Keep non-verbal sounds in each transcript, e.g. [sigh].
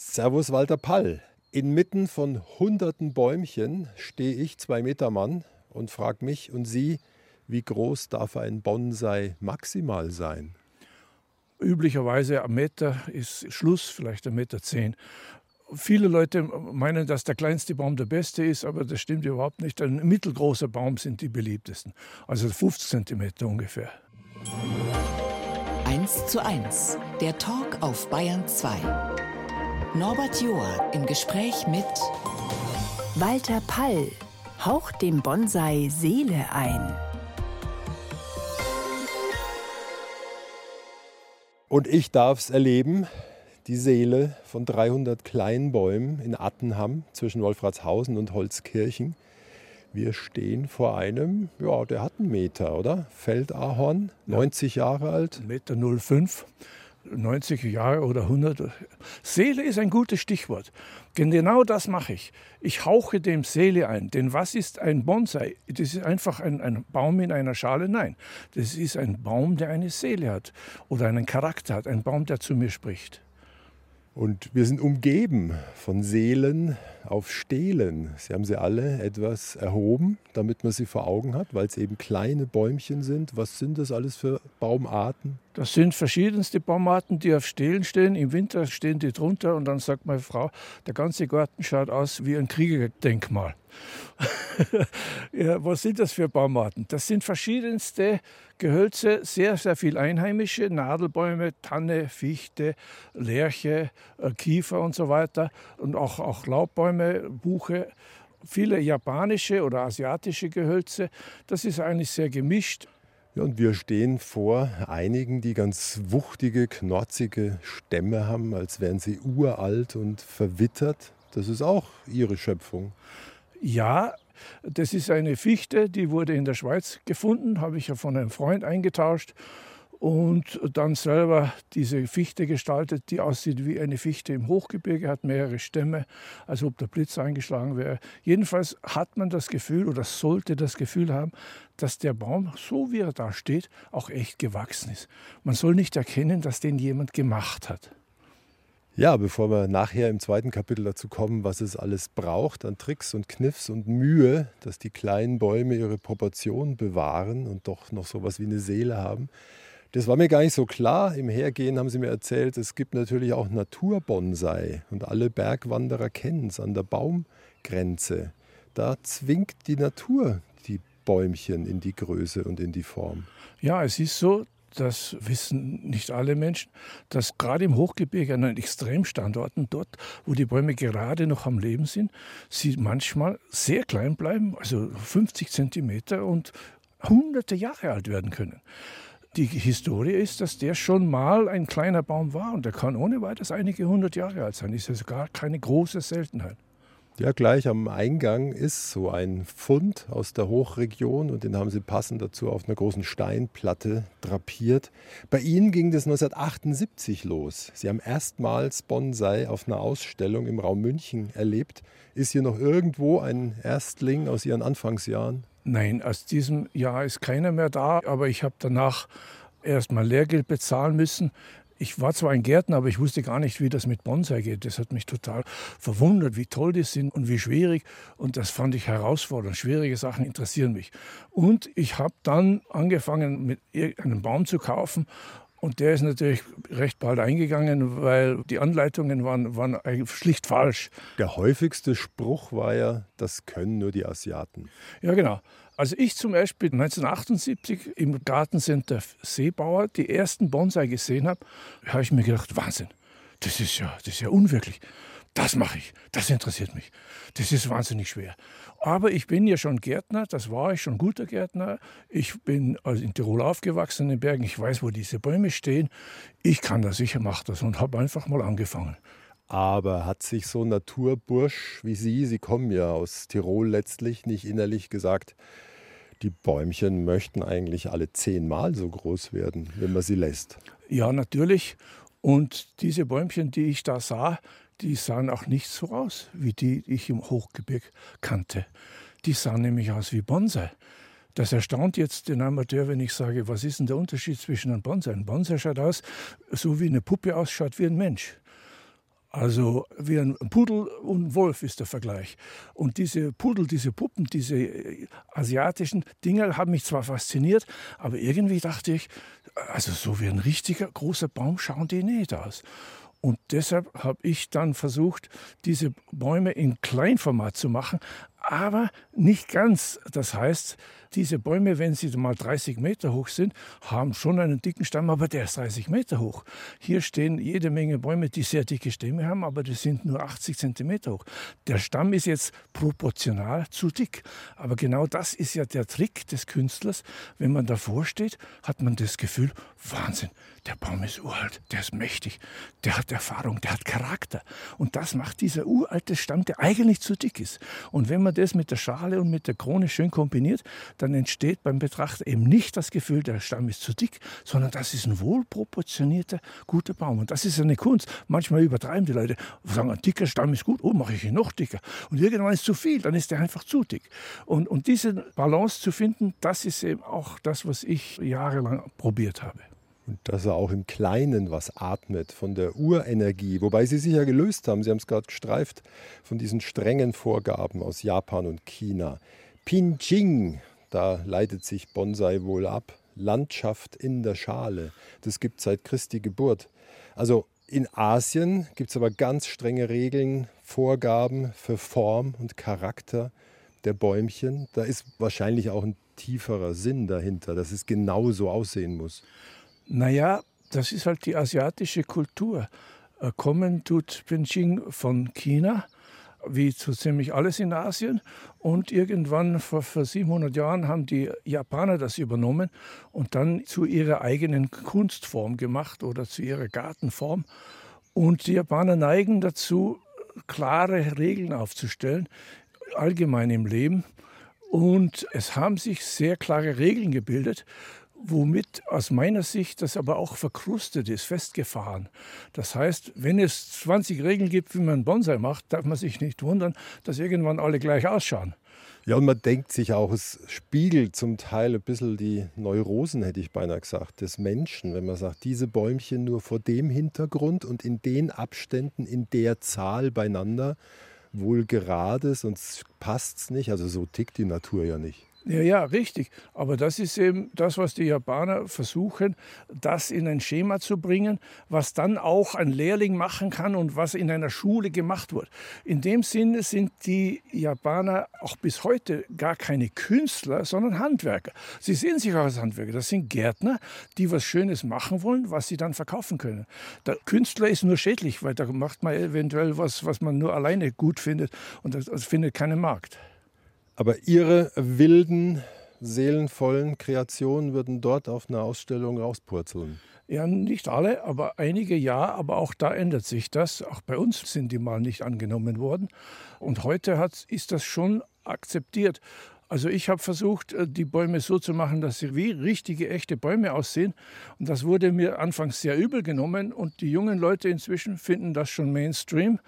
Servus Walter Pall. Inmitten von hunderten Bäumchen stehe ich, zwei Meter Mann, und frage mich und Sie, wie groß darf ein Bonsai maximal sein? Üblicherweise ein Meter ist Schluss, vielleicht ein Meter zehn. Viele Leute meinen, dass der kleinste Baum der beste ist, aber das stimmt überhaupt nicht. Ein mittelgroßer Baum sind die beliebtesten, also 50 Zentimeter ungefähr. 1 zu 1, der Talk auf Bayern 2. Norbert Joa im Gespräch mit Walter Pall haucht dem Bonsai Seele ein. Und ich darf es erleben, die Seele von 300 kleinen Bäumen in Attenham zwischen Wolfratshausen und Holzkirchen. Wir stehen vor einem, ja, der hat einen Meter, oder? Feldahorn, 90 Jahre alt. Meter 05. 90 Jahre oder 100. Seele ist ein gutes Stichwort. Genau das mache ich. Ich hauche dem Seele ein. Denn was ist ein Bonsai? Das ist einfach ein, ein, Baum in einer Schale? Nein. Das ist ein Baum, der eine Seele hat oder einen Charakter hat. Ein Baum, der zu mir spricht. Und wir sind umgeben von Seelen auf Stelen. Sie haben sie alle etwas erhoben, damit man sie vor Augen hat, weil es eben kleine Bäumchen sind. Was sind das alles für Baumarten? Das sind verschiedenste Baumarten, die auf Stelen stehen. Im Winter stehen die drunter und dann sagt meine Frau, der ganze Garten schaut aus wie ein Kriegerdenkmal. [laughs] ja, was sind das für Baumarten? Das sind verschiedenste Gehölze, sehr, sehr viel einheimische, Nadelbäume, Tanne, Fichte, Lärche, äh, Kiefer und so weiter und auch, auch Laubbäume, Buche viele japanische oder asiatische Gehölze. Das ist eigentlich sehr gemischt. Ja, und wir stehen vor einigen, die ganz wuchtige, knorzige Stämme haben, als wären sie uralt und verwittert. Das ist auch Ihre Schöpfung. Ja, das ist eine Fichte, die wurde in der Schweiz gefunden, habe ich ja von einem Freund eingetauscht und dann selber diese Fichte gestaltet, die aussieht wie eine Fichte im Hochgebirge, hat mehrere Stämme, als ob der Blitz eingeschlagen wäre. Jedenfalls hat man das Gefühl oder sollte das Gefühl haben, dass der Baum, so wie er da steht, auch echt gewachsen ist. Man soll nicht erkennen, dass den jemand gemacht hat. Ja, bevor wir nachher im zweiten Kapitel dazu kommen, was es alles braucht an Tricks und Kniffs und Mühe, dass die kleinen Bäume ihre Proportionen bewahren und doch noch so was wie eine Seele haben, das war mir gar nicht so klar. Im Hergehen haben sie mir erzählt, es gibt natürlich auch Naturbonsai und alle Bergwanderer kennen es an der Baumgrenze. Da zwingt die Natur die Bäumchen in die Größe und in die Form. Ja, es ist so, das wissen nicht alle Menschen, dass gerade im Hochgebirge an den Extremstandorten, dort, wo die Bäume gerade noch am Leben sind, sie manchmal sehr klein bleiben, also 50 Zentimeter und hunderte Jahre alt werden können. Die Historie ist, dass der schon mal ein kleiner Baum war und der kann ohne weiteres einige hundert Jahre alt sein. Ist ja sogar keine große Seltenheit. Ja, gleich am Eingang ist so ein Fund aus der Hochregion und den haben sie passend dazu auf einer großen Steinplatte drapiert. Bei ihnen ging das 1978 los. Sie haben erstmals Bonsai auf einer Ausstellung im Raum München erlebt. Ist hier noch irgendwo ein Erstling aus ihren Anfangsjahren? Nein, aus diesem Jahr ist keiner mehr da, aber ich habe danach erst mal Lehrgeld bezahlen müssen. Ich war zwar ein Gärtner, aber ich wusste gar nicht, wie das mit Bonsai geht. Das hat mich total verwundert, wie toll die sind und wie schwierig. Und das fand ich herausfordernd. Schwierige Sachen interessieren mich. Und ich habe dann angefangen, mit einem Baum zu kaufen und der ist natürlich recht bald eingegangen, weil die Anleitungen waren, waren schlicht falsch. Der häufigste Spruch war ja, das können nur die Asiaten. Ja, genau. Also ich zum Beispiel 1978 im Gartencenter Seebauer die ersten Bonsai gesehen habe, habe ich mir gedacht, Wahnsinn, das ist ja, das ist ja unwirklich. Das mache ich, das interessiert mich. Das ist wahnsinnig schwer. Aber ich bin ja schon Gärtner, das war ich schon guter Gärtner. Ich bin also in Tirol aufgewachsen in den Bergen, ich weiß, wo diese Bäume stehen. Ich kann das, ich mache das und habe einfach mal angefangen. Aber hat sich so ein Naturbursch wie Sie, Sie kommen ja aus Tirol letztlich, nicht innerlich gesagt, die Bäumchen möchten eigentlich alle zehnmal so groß werden, wenn man sie lässt? Ja, natürlich. Und diese Bäumchen, die ich da sah, die sahen auch nicht so aus, wie die, die ich im Hochgebirg kannte. Die sahen nämlich aus wie Bonsai. Das erstaunt jetzt den Amateur, wenn ich sage, was ist denn der Unterschied zwischen einem Bonsai? Ein Bonsai schaut aus, so wie eine Puppe ausschaut, wie ein Mensch. Also wie ein Pudel und ein Wolf ist der Vergleich. Und diese Pudel, diese Puppen, diese äh, asiatischen Dinge haben mich zwar fasziniert, aber irgendwie dachte ich, also so wie ein richtiger großer Baum schauen die nicht aus. Und deshalb habe ich dann versucht, diese Bäume in Kleinformat zu machen, aber nicht ganz. Das heißt, diese Bäume, wenn sie mal 30 Meter hoch sind, haben schon einen dicken Stamm, aber der ist 30 Meter hoch. Hier stehen jede Menge Bäume, die sehr dicke Stämme haben, aber die sind nur 80 Zentimeter hoch. Der Stamm ist jetzt proportional zu dick. Aber genau das ist ja der Trick des Künstlers. Wenn man davor steht, hat man das Gefühl, Wahnsinn, der Baum ist uralt, der ist mächtig, der hat Erfahrung, der hat Charakter. Und das macht dieser uralte Stamm, der eigentlich zu dick ist. Und wenn man das mit der Schale und mit der Krone schön kombiniert, dann entsteht beim Betrachter eben nicht das Gefühl, der Stamm ist zu dick, sondern das ist ein wohlproportionierter, guter Baum. Und das ist eine Kunst. Manchmal übertreiben die Leute, sagen, ein dicker Stamm ist gut, oh, mache ich ihn noch dicker. Und irgendwann ist zu viel, dann ist der einfach zu dick. Und, und diese Balance zu finden, das ist eben auch das, was ich jahrelang probiert habe. Und dass er auch im Kleinen was atmet von der Urenergie, wobei Sie sich ja gelöst haben, Sie haben es gerade gestreift, von diesen strengen Vorgaben aus Japan und China. Pinjing, da leitet sich Bonsai wohl ab. Landschaft in der Schale, das gibt es seit Christi Geburt. Also in Asien gibt es aber ganz strenge Regeln, Vorgaben für Form und Charakter der Bäumchen. Da ist wahrscheinlich auch ein tieferer Sinn dahinter, dass es genau so aussehen muss. Naja, das ist halt die asiatische Kultur. Äh, kommen tut Beijing von China, wie so ziemlich alles in Asien. Und irgendwann vor, vor 700 Jahren haben die Japaner das übernommen und dann zu ihrer eigenen Kunstform gemacht oder zu ihrer Gartenform. Und die Japaner neigen dazu, klare Regeln aufzustellen, allgemein im Leben. Und es haben sich sehr klare Regeln gebildet womit aus meiner Sicht das aber auch verkrustet ist, festgefahren. Das heißt, wenn es 20 Regeln gibt, wie man Bonsai macht, darf man sich nicht wundern, dass irgendwann alle gleich ausschauen. Ja, und man denkt sich auch, es spiegelt zum Teil ein bisschen die Neurosen, hätte ich beinahe gesagt, des Menschen, wenn man sagt, diese Bäumchen nur vor dem Hintergrund und in den Abständen, in der Zahl beieinander, wohl gerade, sonst passt es nicht. Also so tickt die Natur ja nicht. Ja, ja, richtig. Aber das ist eben das, was die Japaner versuchen, das in ein Schema zu bringen, was dann auch ein Lehrling machen kann und was in einer Schule gemacht wird. In dem Sinne sind die Japaner auch bis heute gar keine Künstler, sondern Handwerker. Sie sehen sich auch als Handwerker. Das sind Gärtner, die was Schönes machen wollen, was sie dann verkaufen können. Der Künstler ist nur schädlich, weil da macht man eventuell was, was man nur alleine gut findet und das, das findet keinen Markt. Aber Ihre wilden, seelenvollen Kreationen würden dort auf einer Ausstellung rauspurzeln. Ja, nicht alle, aber einige ja, aber auch da ändert sich das. Auch bei uns sind die mal nicht angenommen worden. Und heute hat, ist das schon akzeptiert. Also ich habe versucht, äh, die Bäume so zu machen, dass sie wie richtige, echte Bäume aussehen. Und das wurde mir anfangs sehr übel genommen. Und die jungen Leute inzwischen finden das schon Mainstream.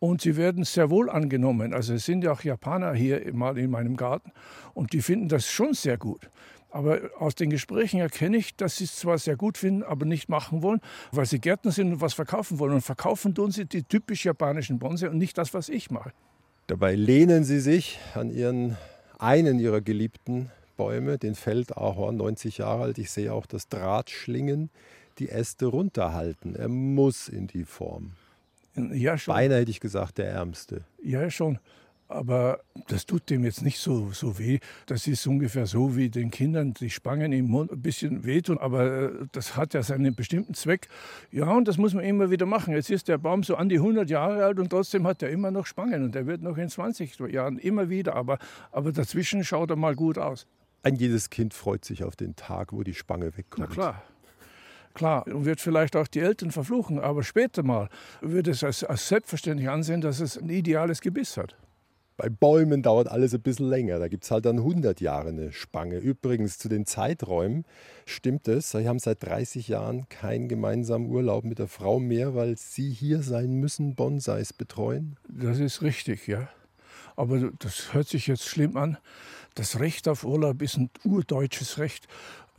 Und sie werden sehr wohl angenommen. Also es sind ja auch Japaner hier mal in meinem Garten. Und die finden das schon sehr gut. Aber aus den Gesprächen erkenne ich, dass sie es zwar sehr gut finden, aber nicht machen wollen, weil sie Gärtner sind und was verkaufen wollen. Und verkaufen tun sie die typisch japanischen Bonsai und nicht das, was ich mache. Dabei lehnen sie sich an ihren einen ihrer geliebten Bäume, den Feldahorn, 90 Jahre alt. Ich sehe auch das Drahtschlingen, die Äste runterhalten. Er muss in die Form. Ja, schon. Beinahe hätte ich gesagt, der Ärmste. Ja, schon. Aber das tut dem jetzt nicht so, so weh. Das ist ungefähr so wie den Kindern die Spangen im Mund ein bisschen wehtun. Aber äh, das hat ja seinen bestimmten Zweck. Ja, und das muss man immer wieder machen. Jetzt ist der Baum so an die 100 Jahre alt und trotzdem hat er immer noch Spangen. Und er wird noch in 20 Jahren immer wieder. Aber, aber dazwischen schaut er mal gut aus. Ein jedes Kind freut sich auf den Tag, wo die Spange wegkommt. Na klar. Klar, und wird vielleicht auch die Eltern verfluchen, aber später mal wird es als, als selbstverständlich ansehen, dass es ein ideales Gebiss hat. Bei Bäumen dauert alles ein bisschen länger. Da gibt es halt dann 100 Jahre eine Spange. Übrigens zu den Zeiträumen stimmt es. Sie haben seit 30 Jahren keinen gemeinsamen Urlaub mit der Frau mehr, weil Sie hier sein müssen, Bonsais betreuen. Das ist richtig, ja. Aber das hört sich jetzt schlimm an. Das Recht auf Urlaub ist ein urdeutsches Recht.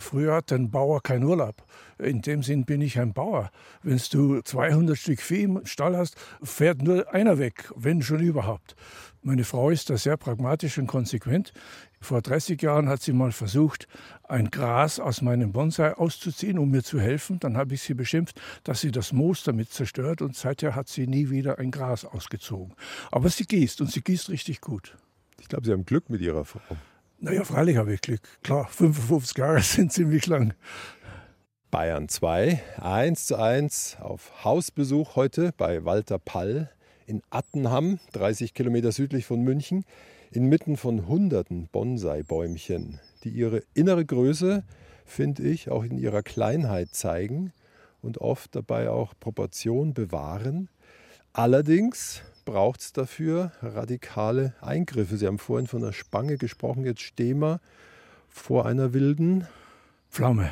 Früher hat ein Bauer keinen Urlaub. In dem Sinn bin ich ein Bauer. Wenn du 200 Stück Vieh im Stall hast, fährt nur einer weg, wenn schon überhaupt. Meine Frau ist da sehr pragmatisch und konsequent. Vor 30 Jahren hat sie mal versucht, ein Gras aus meinem Bonsai auszuziehen, um mir zu helfen. Dann habe ich sie beschimpft, dass sie das Moos damit zerstört und seither hat sie nie wieder ein Gras ausgezogen. Aber sie gießt und sie gießt richtig gut. Ich glaube, Sie haben Glück mit Ihrer Frau. Naja, freilich habe ich Glück. Klar, [laughs] 55 Jahre sind ziemlich lang. Bayern 2, 1 zu 1 auf Hausbesuch heute bei Walter Pall in Attenham, 30 Kilometer südlich von München, inmitten von hunderten Bonsai-Bäumchen, die ihre innere Größe, finde ich, auch in ihrer Kleinheit zeigen und oft dabei auch Proportion bewahren. Allerdings braucht es dafür radikale Eingriffe. Sie haben vorhin von einer Spange gesprochen, jetzt stehen wir vor einer wilden Pflaume.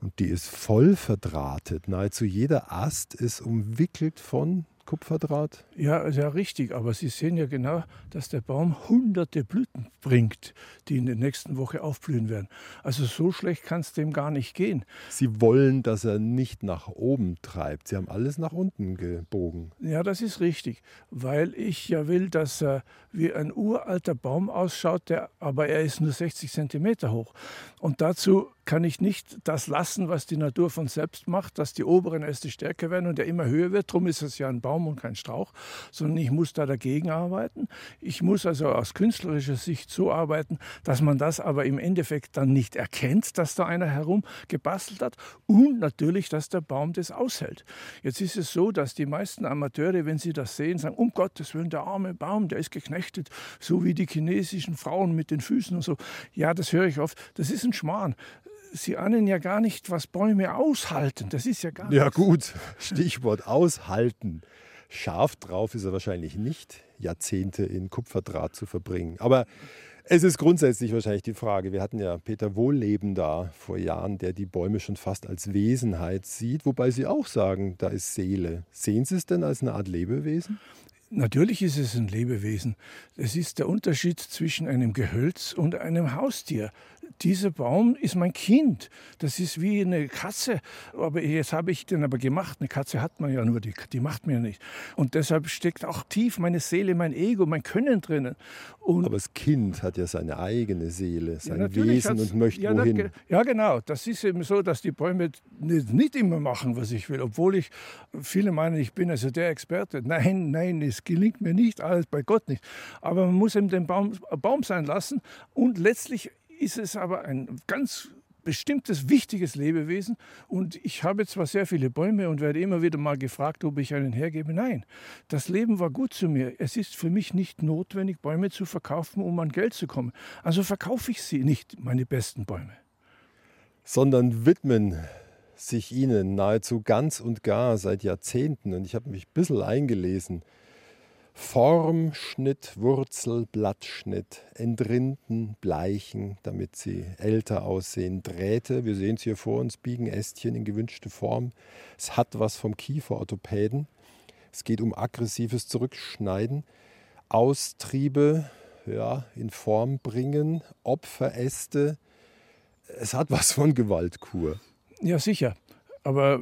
Und die ist voll verdrahtet. Nahezu jeder Ast ist umwickelt von Kupferdraht? Ja, ja, richtig. Aber Sie sehen ja genau, dass der Baum hunderte Blüten bringt, die in der nächsten Woche aufblühen werden. Also so schlecht kann es dem gar nicht gehen. Sie wollen, dass er nicht nach oben treibt. Sie haben alles nach unten gebogen. Ja, das ist richtig, weil ich ja will, dass er wie ein uralter Baum ausschaut, der, aber er ist nur 60 Zentimeter hoch. Und dazu kann ich nicht das lassen, was die Natur von selbst macht, dass die oberen Äste stärker werden und der immer höher wird. Darum ist es ja ein Baum und kein Strauch, sondern ich muss da dagegen arbeiten. Ich muss also aus künstlerischer Sicht so arbeiten, dass man das aber im Endeffekt dann nicht erkennt, dass da einer herum gebastelt hat und natürlich, dass der Baum das aushält. Jetzt ist es so, dass die meisten Amateure, wenn sie das sehen, sagen, um Gottes Willen, der arme Baum, der ist geknechtet, so wie die chinesischen Frauen mit den Füßen und so. Ja, das höre ich oft. Das ist ein Schmarrn. Sie ahnen ja gar nicht, was Bäume aushalten. Das ist ja gar Ja, gut. [laughs] Stichwort aushalten. Scharf drauf ist er wahrscheinlich nicht, Jahrzehnte in Kupferdraht zu verbringen. Aber es ist grundsätzlich wahrscheinlich die Frage. Wir hatten ja Peter Wohlleben da vor Jahren, der die Bäume schon fast als Wesenheit sieht, wobei Sie auch sagen, da ist Seele. Sehen Sie es denn als eine Art Lebewesen? Natürlich ist es ein Lebewesen. Es ist der Unterschied zwischen einem Gehölz und einem Haustier dieser Baum ist mein Kind. Das ist wie eine Katze. Aber jetzt habe ich den aber gemacht. Eine Katze hat man ja nur, die, die macht mir nicht. Und deshalb steckt auch tief meine Seele, mein Ego, mein Können drinnen. Und aber das Kind hat ja seine eigene Seele, sein ja, Wesen und möchte ja, wohin. Ja, genau. Das ist eben so, dass die Bäume nicht, nicht immer machen, was ich will. Obwohl ich, viele meinen, ich bin also der Experte. Nein, nein, es gelingt mir nicht, alles bei Gott nicht. Aber man muss eben den Baum Baum sein lassen und letztlich ist es aber ein ganz bestimmtes, wichtiges Lebewesen. Und ich habe zwar sehr viele Bäume und werde immer wieder mal gefragt, ob ich einen hergebe. Nein, das Leben war gut zu mir. Es ist für mich nicht notwendig, Bäume zu verkaufen, um an Geld zu kommen. Also verkaufe ich sie nicht, meine besten Bäume. Sondern widmen sich ihnen nahezu ganz und gar seit Jahrzehnten. Und ich habe mich ein bisschen eingelesen Form, Schnitt, Wurzel, Blattschnitt, entrinden, bleichen, damit sie älter aussehen. Drähte, wir sehen es hier vor uns, biegen Ästchen in gewünschte Form. Es hat was vom Kieferorthopäden. Es geht um aggressives Zurückschneiden. Austriebe ja, in Form bringen, Opferäste. Es hat was von Gewaltkur. Ja, sicher. Aber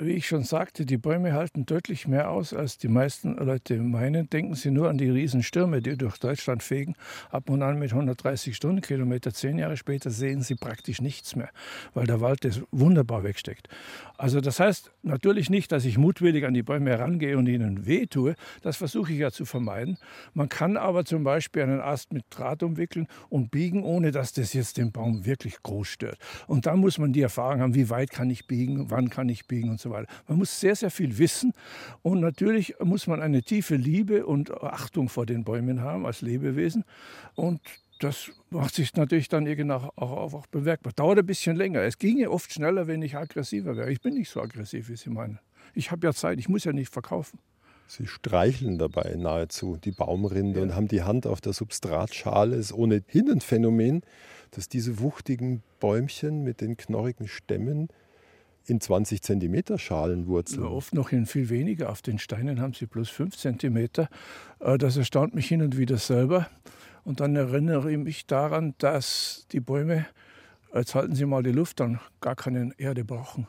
wie ich schon sagte, die Bäume halten deutlich mehr aus, als die meisten Leute meinen. Denken Sie nur an die Riesenstürme, die durch Deutschland fegen, ab und an mit 130 Stundenkilometer. Zehn Jahre später sehen Sie praktisch nichts mehr, weil der Wald das wunderbar wegsteckt. Also das heißt natürlich nicht, dass ich mutwillig an die Bäume herangehe und ihnen wehtue. Das versuche ich ja zu vermeiden. Man kann aber zum Beispiel einen Ast mit Draht umwickeln und biegen, ohne dass das jetzt den Baum wirklich groß stört. Und dann muss man die Erfahrung haben, wie weit kann ich biegen, wann kann ich biegen und so weiter. Man muss sehr, sehr viel wissen und natürlich muss man eine tiefe Liebe und Achtung vor den Bäumen haben als Lebewesen und das macht sich natürlich dann irgendwie auch, auch, auch bemerkbar. Dauert ein bisschen länger. Es ginge oft schneller, wenn ich aggressiver wäre. Ich bin nicht so aggressiv, wie Sie meinen. Ich habe ja Zeit, ich muss ja nicht verkaufen. Sie streicheln dabei nahezu die Baumrinde ja. und haben die Hand auf der Substratschale. Es ist ohnehin ein Phänomen, dass diese wuchtigen Bäumchen mit den knorrigen Stämmen in 20 cm Schalenwurzeln. Ja, oft noch in viel weniger. Auf den Steinen haben sie plus 5 cm. Das erstaunt mich hin und wieder selber. Und dann erinnere ich mich daran, dass die Bäume Jetzt halten Sie mal die Luft an, gar keine Erde brauchen.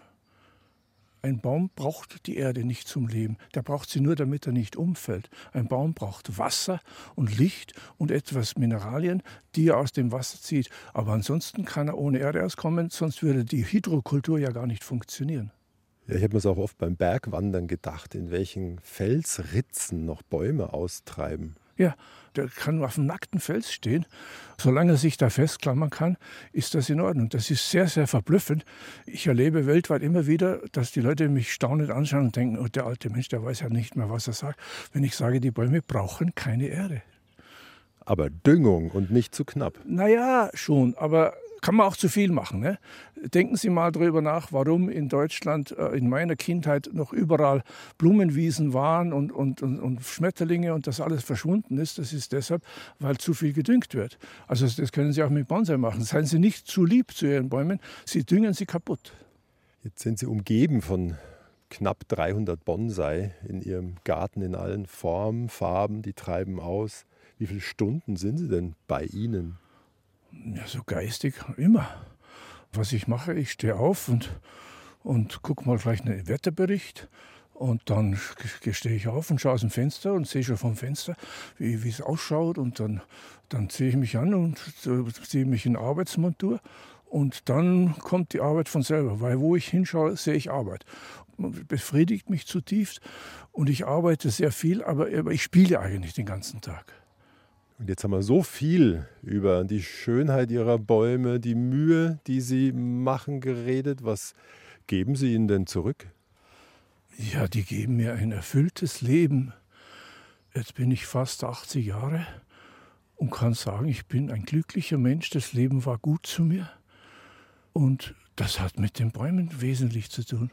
Ein Baum braucht die Erde nicht zum Leben. Der braucht sie nur, damit er nicht umfällt. Ein Baum braucht Wasser und Licht und etwas Mineralien, die er aus dem Wasser zieht. Aber ansonsten kann er ohne Erde auskommen, sonst würde die Hydrokultur ja gar nicht funktionieren. Ja, ich habe mir es auch oft beim Bergwandern gedacht, in welchen Felsritzen noch Bäume austreiben. Ja, der kann auf dem nackten Fels stehen. Solange er sich da festklammern kann, ist das in Ordnung. Das ist sehr, sehr verblüffend. Ich erlebe weltweit immer wieder, dass die Leute mich staunend anschauen und denken, oh, der alte Mensch, der weiß ja nicht mehr, was er sagt. Wenn ich sage, die Bäume brauchen keine Erde. Aber Düngung und nicht zu knapp. Naja, schon. Aber kann man auch zu viel machen. Ne? Denken Sie mal darüber nach, warum in Deutschland äh, in meiner Kindheit noch überall Blumenwiesen waren und, und, und, und, Schmetterlinge und das alles verschwunden ist. Das ist deshalb, weil zu viel gedüngt wird. Also das können Sie auch mit Bonsai machen. Seien Sie nicht zu lieb zu Ihren Bäumen, Sie düngen sie kaputt. Jetzt sind Sie umgeben von knapp 300 Bonsai in Ihrem Garten in allen Formen, Farben, die treiben aus. Wie viele Stunden sind Sie denn bei Ihnen? Ja, so geistig immer. Was ich mache, ich stehe auf und, und gucke mal gleich einen Wetterbericht. Und dann stehe ich auf und schaue aus dem Fenster und sehe schon vom Fenster, wie, es ausschaut. Und dann, dann ziehe ich mich an und ziehe mich in Arbeitsmontur. Und dann kommt die Arbeit von selber, weil wo ich hinschaue, sehe ich Arbeit. Befriedigt mich zutiefst und ich arbeite sehr viel, aber ich spiele eigentlich den ganzen Tag. Und jetzt haben wir so viel über die Schönheit ihrer Bäume, die Mühe, die sie machen, geredet. Was geben Sie ihnen denn zurück? Ja, die geben mir ein erfülltes Leben. Jetzt bin ich fast 80 Jahre und kann sagen, ich bin ein glücklicher Mensch. Das Leben war gut zu mir. Und das hat mit den Bäumen wesentlich zu tun,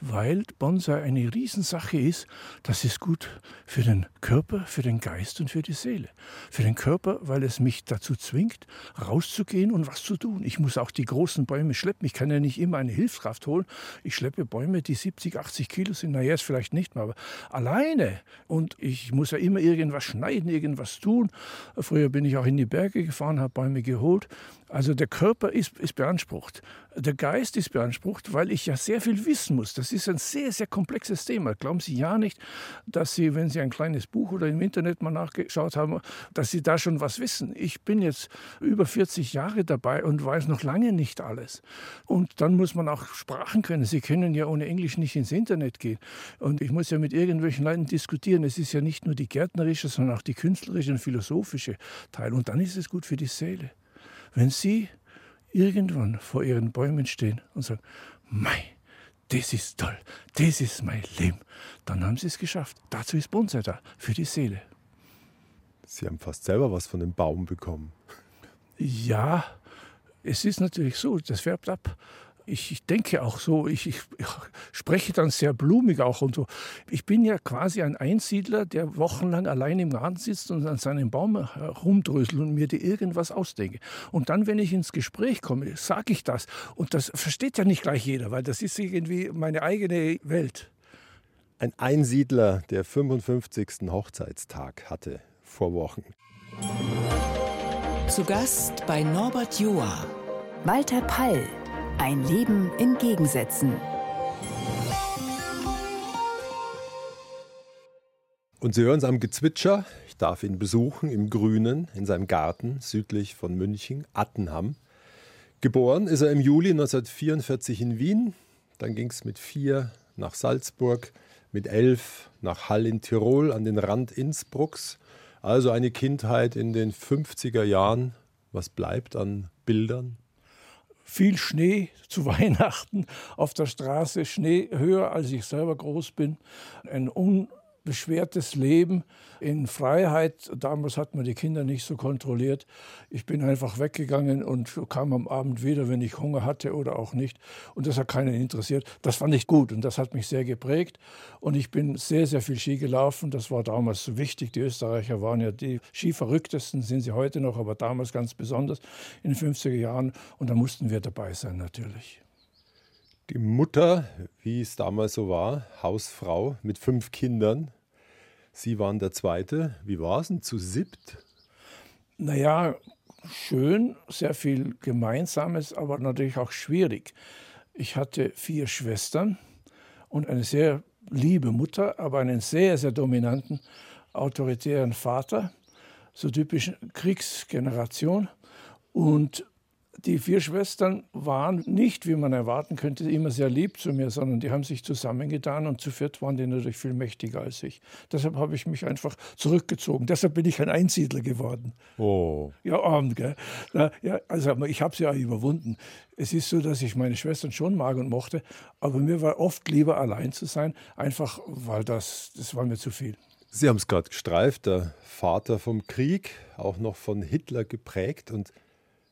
weil Bonsai eine Riesensache ist. Das ist gut für den Körper, für den Geist und für die Seele. Für den Körper, weil es mich dazu zwingt, rauszugehen und was zu tun. Ich muss auch die großen Bäume schleppen. Ich kann ja nicht immer eine Hilfskraft holen. Ich schleppe Bäume, die 70, 80 Kilo sind. Na, jetzt vielleicht nicht mehr, aber alleine. Und ich muss ja immer irgendwas schneiden, irgendwas tun. Früher bin ich auch in die Berge gefahren, habe Bäume geholt. Also der Körper ist, ist beansprucht. Der Geist ist beansprucht, weil ich ja sehr viel wissen muss. Das ist ein sehr, sehr komplexes Thema. Glauben Sie ja nicht, dass Sie, wenn Sie ein kleines Buch oder im Internet mal nachgeschaut haben, dass Sie da schon was wissen. Ich bin jetzt über 40 Jahre dabei und weiß noch lange nicht alles. Und dann muss man auch Sprachen können. Sie können ja ohne Englisch nicht ins Internet gehen. Und ich muss ja mit irgendwelchen Leuten diskutieren. Es ist ja nicht nur die gärtnerische, sondern auch die künstlerische und philosophische Teil. Und dann ist es gut für die Seele. Wenn Sie irgendwann vor Ihren Bäumen stehen und sagen, mei, das ist toll, das ist mein Leben, dann haben Sie es geschafft. Dazu ist Bonsai da, für die Seele. Sie haben fast selber was von dem Baum bekommen. Ja, es ist natürlich so, das färbt ab ich, ich denke auch so, ich, ich, ich, spreche dann sehr blumig auch und so. Ich bin ja quasi ein Einsiedler, der wochenlang allein im Garten sitzt und an seinem Baum herumdröselt und mir die irgendwas ausdenke. Und dann, wenn ich ins Gespräch komme, sage ich das. Und das versteht ja nicht gleich jeder, weil das ist irgendwie meine eigene Welt. Ein Einsiedler, der 55. Hochzeitstag hatte vor Wochen. Zu Gast bei Norbert Joa. Walter Pall ein Leben in Gegensätzen. Und Sie hören es am Gezwitscher. Ich darf ihn besuchen im Grünen, in seinem Garten südlich von München, Attenham. Geboren ist er im Juli 1944 in Wien. Dann ging es mit vier nach Salzburg, mit elf nach Hall in Tirol an den Rand Innsbrucks. Also eine Kindheit in den 50er Jahren. Was bleibt an Bildern? Viel Schnee [laughs] zu Weihnachten auf der Straße, Schnee höher als ich selber groß bin, ein unbeschwertes Leben in Freiheit. Damals hat man die Kinder nicht so kontrolliert. Ich bin einfach weggegangen und kam am Abend wieder, wenn ich Hunger hatte oder auch nicht. Und das hat keinen interessiert. Das fand ich gut und das hat mich sehr geprägt. Und ich bin sehr, sehr viel Ski gelaufen. Das war damals so wichtig. Die Österreicher waren ja die Skiverrücktesten, sind sie heute noch, aber damals ganz besonders in den 50er Jahren. Und da mussten wir dabei sein natürlich. Die Mutter, wie es damals so war, Hausfrau mit fünf Kindern, Sie waren der Zweite. Wie war es denn zu siebt? Naja, schön, sehr viel Gemeinsames, aber natürlich auch schwierig. Ich hatte vier Schwestern und eine sehr liebe Mutter, aber einen sehr, sehr dominanten, autoritären Vater, so typisch Kriegsgeneration. Und die vier Schwestern waren nicht, wie man erwarten könnte, immer sehr lieb zu mir, sondern die haben sich zusammengetan und zu viert waren die natürlich viel mächtiger als ich. Deshalb habe ich mich einfach zurückgezogen. Deshalb bin ich ein Einsiedler geworden. Oh. Ja, arm, gell? ja, also ich habe es ja überwunden. Es ist so, dass ich meine Schwestern schon mag und mochte, aber mir war oft lieber allein zu sein, einfach weil das, das war mir zu viel. Sie haben es gerade gestreift, der Vater vom Krieg, auch noch von Hitler geprägt und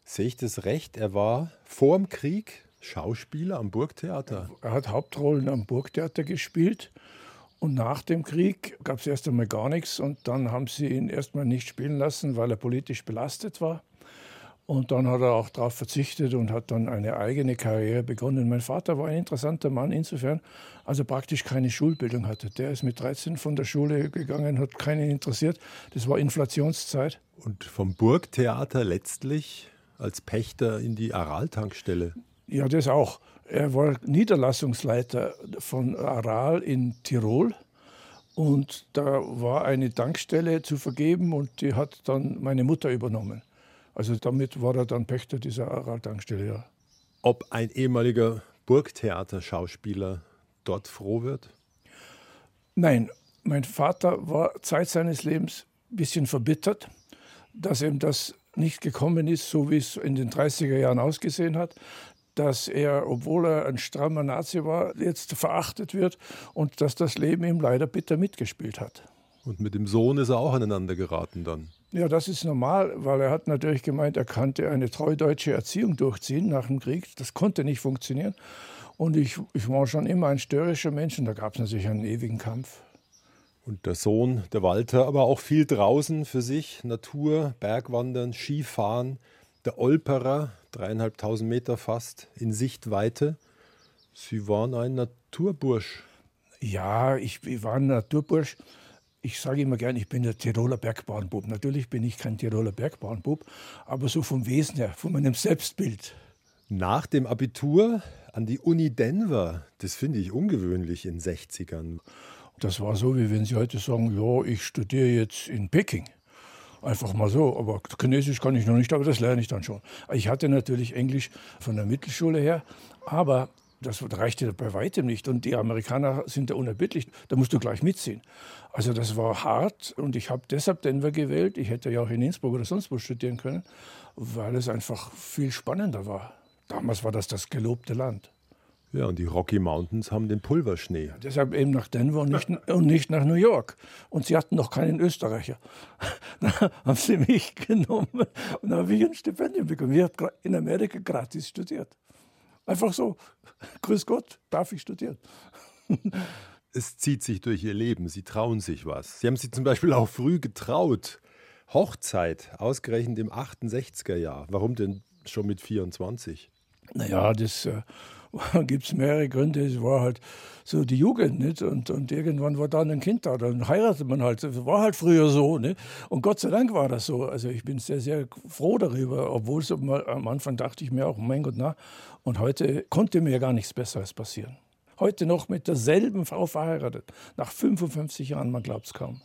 Sehe ich das recht? Er war vor dem Krieg Schauspieler am Burgtheater. Er hat Hauptrollen am Burgtheater gespielt. Und nach dem Krieg gab es erst einmal gar nichts. Und dann haben sie ihn erstmal nicht spielen lassen, weil er politisch belastet war. Und dann hat er auch darauf verzichtet und hat dann eine eigene Karriere begonnen. Mein Vater war ein interessanter Mann insofern, als er praktisch keine Schulbildung hatte. Der ist mit 13 von der Schule gegangen, hat keinen interessiert. Das war Inflationszeit. Und vom Burgtheater letztlich als Pächter in die Aral-Tankstelle. Ja, das auch. Er war Niederlassungsleiter von Aral in Tirol. Und da war eine Tankstelle zu vergeben und die hat dann meine Mutter übernommen. Also damit war er dann Pächter dieser Aral-Tankstelle, ja. Ob ein ehemaliger Burgtheaterschauspieler dort froh wird? Nein, mein Vater war Zeit seines Lebens ein bisschen verbittert, dass ihm das nicht gekommen ist, so wie es in den 30er Jahren ausgesehen hat, dass er, obwohl er ein strammer Nazi war, jetzt verachtet wird und dass das Leben ihm leider bitter mitgespielt hat. Und mit dem Sohn ist er auch aneinander geraten dann. Ja, das ist normal, weil er hat natürlich gemeint, er kannte eine treu deutsche Erziehung durchziehen nach dem Krieg. Das konnte nicht funktionieren. Und ich, ich war schon immer ein störrischer Mensch und da gab es natürlich einen ewigen Kampf. Und der Sohn, der Walter, aber auch viel draußen für sich, Natur, Bergwandern, Skifahren, der Olperer, dreieinhalbtausend Meter fast in Sichtweite. Sie waren ein Naturbursch. Ja, ich, ich war ein Naturbursch. Ich sage immer gern, ich bin der Tiroler Bergbahnbub. Natürlich bin ich kein Tiroler Bergbahnbub, aber so vom Wesen her, von meinem Selbstbild. Nach dem Abitur an die Uni Denver, das finde ich ungewöhnlich in 60ern. Das war so, wie wenn Sie heute sagen, ja, ich studiere jetzt in Peking. Einfach mal so. Aber Chinesisch kann ich noch nicht, aber das lerne ich dann schon. Ich hatte natürlich Englisch von der Mittelschule her, aber das reichte bei weitem nicht. Und die Amerikaner sind da unerbittlich. Da musst du gleich mitziehen. Also das war hart und ich habe deshalb Denver gewählt. Ich hätte ja auch in Innsbruck oder sonst wo studieren können, weil es einfach viel spannender war. Damals war das das gelobte Land. Ja, und die Rocky Mountains haben den Pulverschnee. Deshalb eben nach Denver und nicht, und nicht nach New York. Und sie hatten noch keinen Österreicher. [laughs] Dann haben sie mich genommen und dann habe ich ein Stipendium bekommen. Ich habe in Amerika gratis studiert. Einfach so, grüß Gott, darf ich studieren. [laughs] Es zieht sich durch ihr Leben, sie trauen sich was. Sie haben sich zum Beispiel auch früh getraut. Hochzeit, ausgerechnet im 68er Jahr. Warum denn schon mit 24? Naja, das äh, [laughs] gibt es mehrere Gründe. Es war halt so die Jugend, nicht? Und, und irgendwann war dann ein Kind da, dann heiratet man halt. Das war halt früher so, nicht? Und Gott sei Dank war das so. Also ich bin sehr, sehr froh darüber, obwohl es am Anfang dachte ich mir auch, mein Gott, na. Und heute konnte mir gar nichts Besseres passieren. Heute noch mit derselben Frau verheiratet. Nach 55 Jahren, man glaubt es kaum.